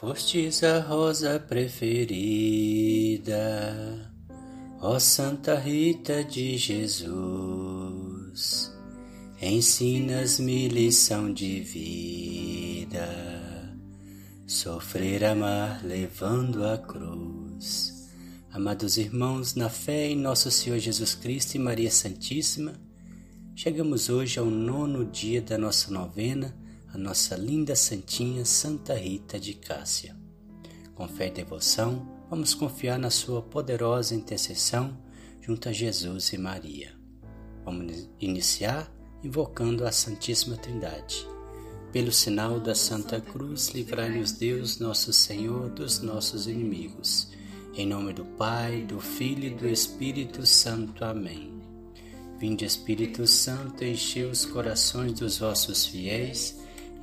Fostes a rosa preferida, ó Santa Rita de Jesus, ensinas-me lição de vida, sofrer, amar, levando a cruz. Amados irmãos, na fé em nosso Senhor Jesus Cristo e Maria Santíssima, chegamos hoje ao nono dia da nossa novena a nossa linda santinha Santa Rita de Cássia. Com fé e devoção, vamos confiar na sua poderosa intercessão junto a Jesus e Maria. Vamos iniciar invocando a Santíssima Trindade. Pelo sinal da Santa Cruz, livrai-nos Deus, nosso Senhor, dos nossos inimigos. Em nome do Pai, do Filho e do Espírito Santo. Amém. Vinde, Espírito Santo, enchei os corações dos vossos fiéis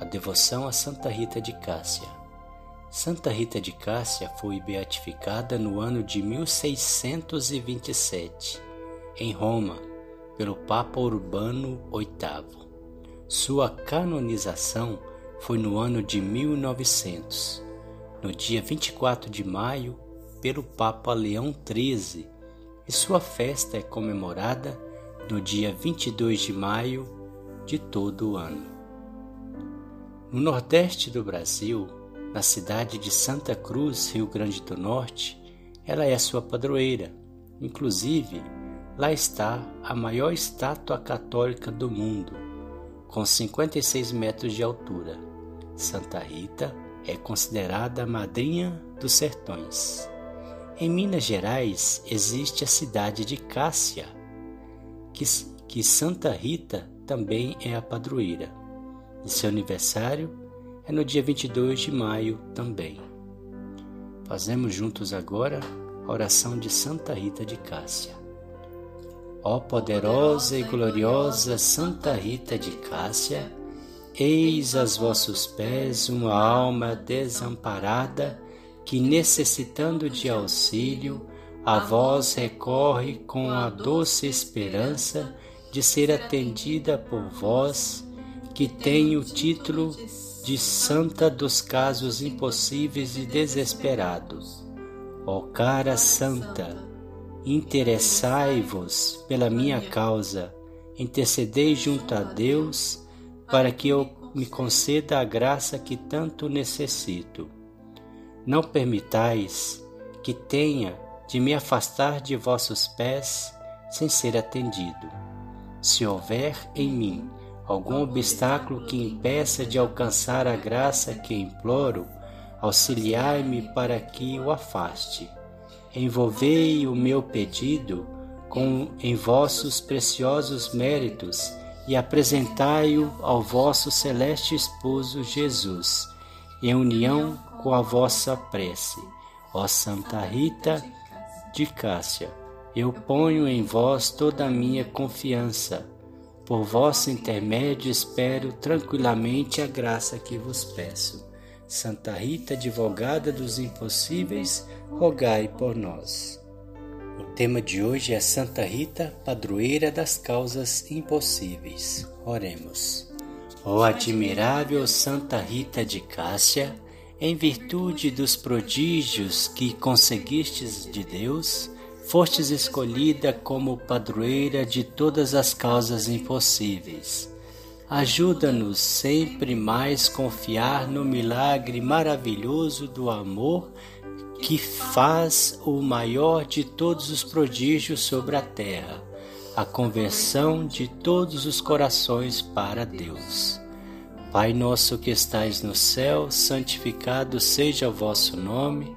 a devoção a Santa Rita de Cássia. Santa Rita de Cássia foi beatificada no ano de 1627, em Roma, pelo Papa Urbano VIII. Sua canonização foi no ano de 1900, no dia 24 de maio, pelo Papa Leão XIII, e sua festa é comemorada no dia 22 de maio de todo o ano. No nordeste do Brasil, na cidade de Santa Cruz, Rio Grande do Norte, ela é sua padroeira. Inclusive, lá está a maior estátua católica do mundo, com 56 metros de altura. Santa Rita é considerada a madrinha dos sertões. Em Minas Gerais existe a cidade de Cássia, que, que Santa Rita também é a padroeira e seu aniversário é no dia 22 de maio também. Fazemos juntos agora a oração de Santa Rita de Cássia. Ó poderosa e gloriosa Santa Rita de Cássia, eis aos vossos pés uma alma desamparada que, necessitando de auxílio, a vós recorre com a doce esperança de ser atendida por vós que tem o título de Santa dos Casos Impossíveis e Desesperados. Ó cara Santa, interessai-vos pela minha causa, intercedei junto a Deus para que eu me conceda a graça que tanto necessito. Não permitais que tenha de me afastar de vossos pés sem ser atendido. Se houver em mim algum obstáculo que impeça de alcançar a graça que imploro, auxiliai-me para que o afaste. Envolvei o meu pedido com em vossos preciosos méritos e apresentai-o ao vosso celeste esposo Jesus, em união com a vossa prece. Ó Santa Rita de Cássia, eu ponho em vós toda a minha confiança por vosso intermédio espero tranquilamente a graça que vos peço. Santa Rita, advogada dos impossíveis, rogai por nós. O tema de hoje é Santa Rita, padroeira das causas impossíveis. Oremos. Ó oh, admirável Santa Rita de Cássia, em virtude dos prodígios que conseguistes de Deus, fostes escolhida como padroeira de todas as causas impossíveis. Ajuda-nos sempre mais confiar no milagre maravilhoso do amor que faz o maior de todos os prodígios sobre a terra, a conversão de todos os corações para Deus. Pai nosso que estais no céu, santificado seja o vosso nome.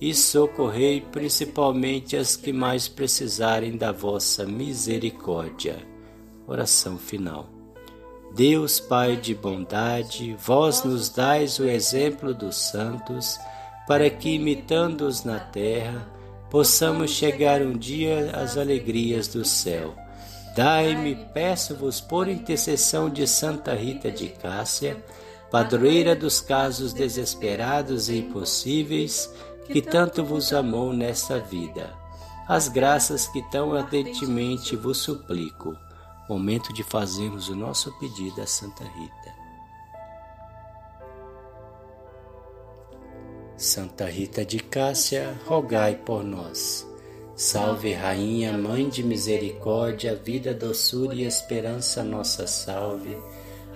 e socorrei principalmente as que mais precisarem da vossa misericórdia. Oração final. Deus Pai de bondade, vós nos dais o exemplo dos santos para que, imitando-os na terra, possamos chegar um dia às alegrias do céu. Dai-me, peço-vos, por intercessão de Santa Rita de Cássia, padroeira dos casos desesperados e impossíveis, que tanto vos amou nesta vida, as graças que tão ardentemente vos suplico. Momento de fazermos o nosso pedido a Santa Rita. Santa Rita de Cássia, rogai por nós. Salve, Rainha, Mãe de Misericórdia, vida, doçura e esperança, nossa salve.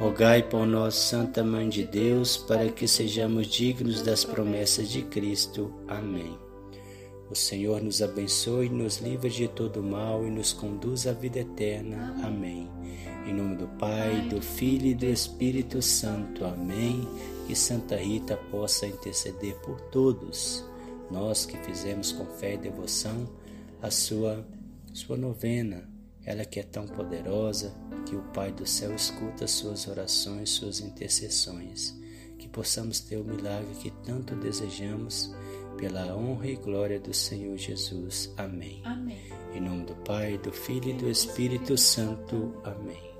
rogai por nós, Santa Mãe de Deus, para que sejamos dignos das promessas de Cristo. Amém. O Senhor nos abençoe, nos livre de todo mal e nos conduz à vida eterna. Amém. Em nome do Pai, do Filho e do Espírito Santo. Amém. Que Santa Rita possa interceder por todos, nós que fizemos com fé e devoção a sua, sua novena. Ela que é tão poderosa, que o Pai do céu escuta suas orações, suas intercessões. Que possamos ter o milagre que tanto desejamos pela honra e glória do Senhor Jesus. Amém. Amém. Em nome do Pai, do Filho e do Espírito Santo. Amém.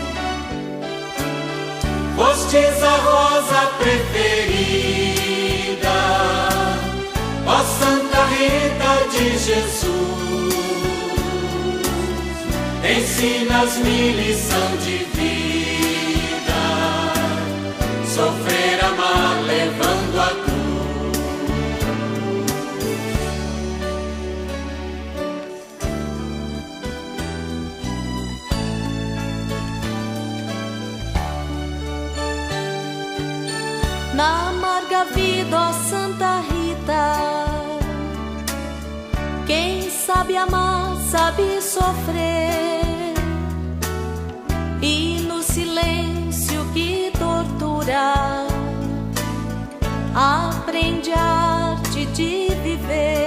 Fostes a rosa preferida, ó Santa Rita de Jesus. Ensinas-me lição de na amarga vida, ó Santa Rita. Quem sabe amar, sabe sofrer, e no silêncio que tortura, aprende a arte de viver.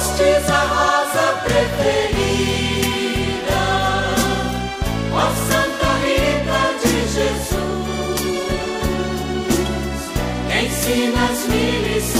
Fostes a rosa preferida, ó Santa Rita de Jesus. Ensinas-me lição de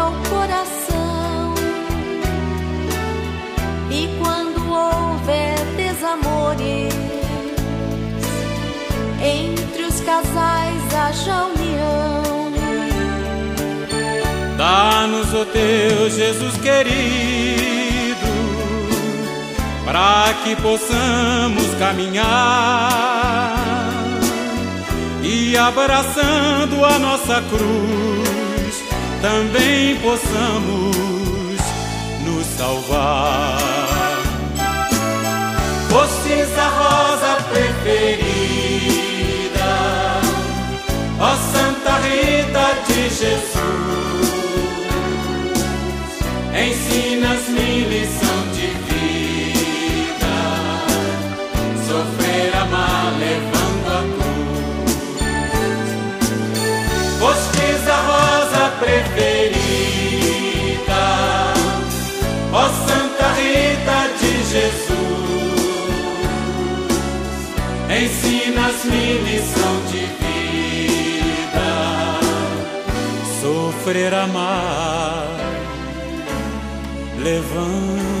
Teu Jesus querido, para que possamos caminhar e e abraçando a nossa cruz, também possamos nos salvar. Fostes a rosa preferida, ó Santa Rita de Jesus, amar, levando a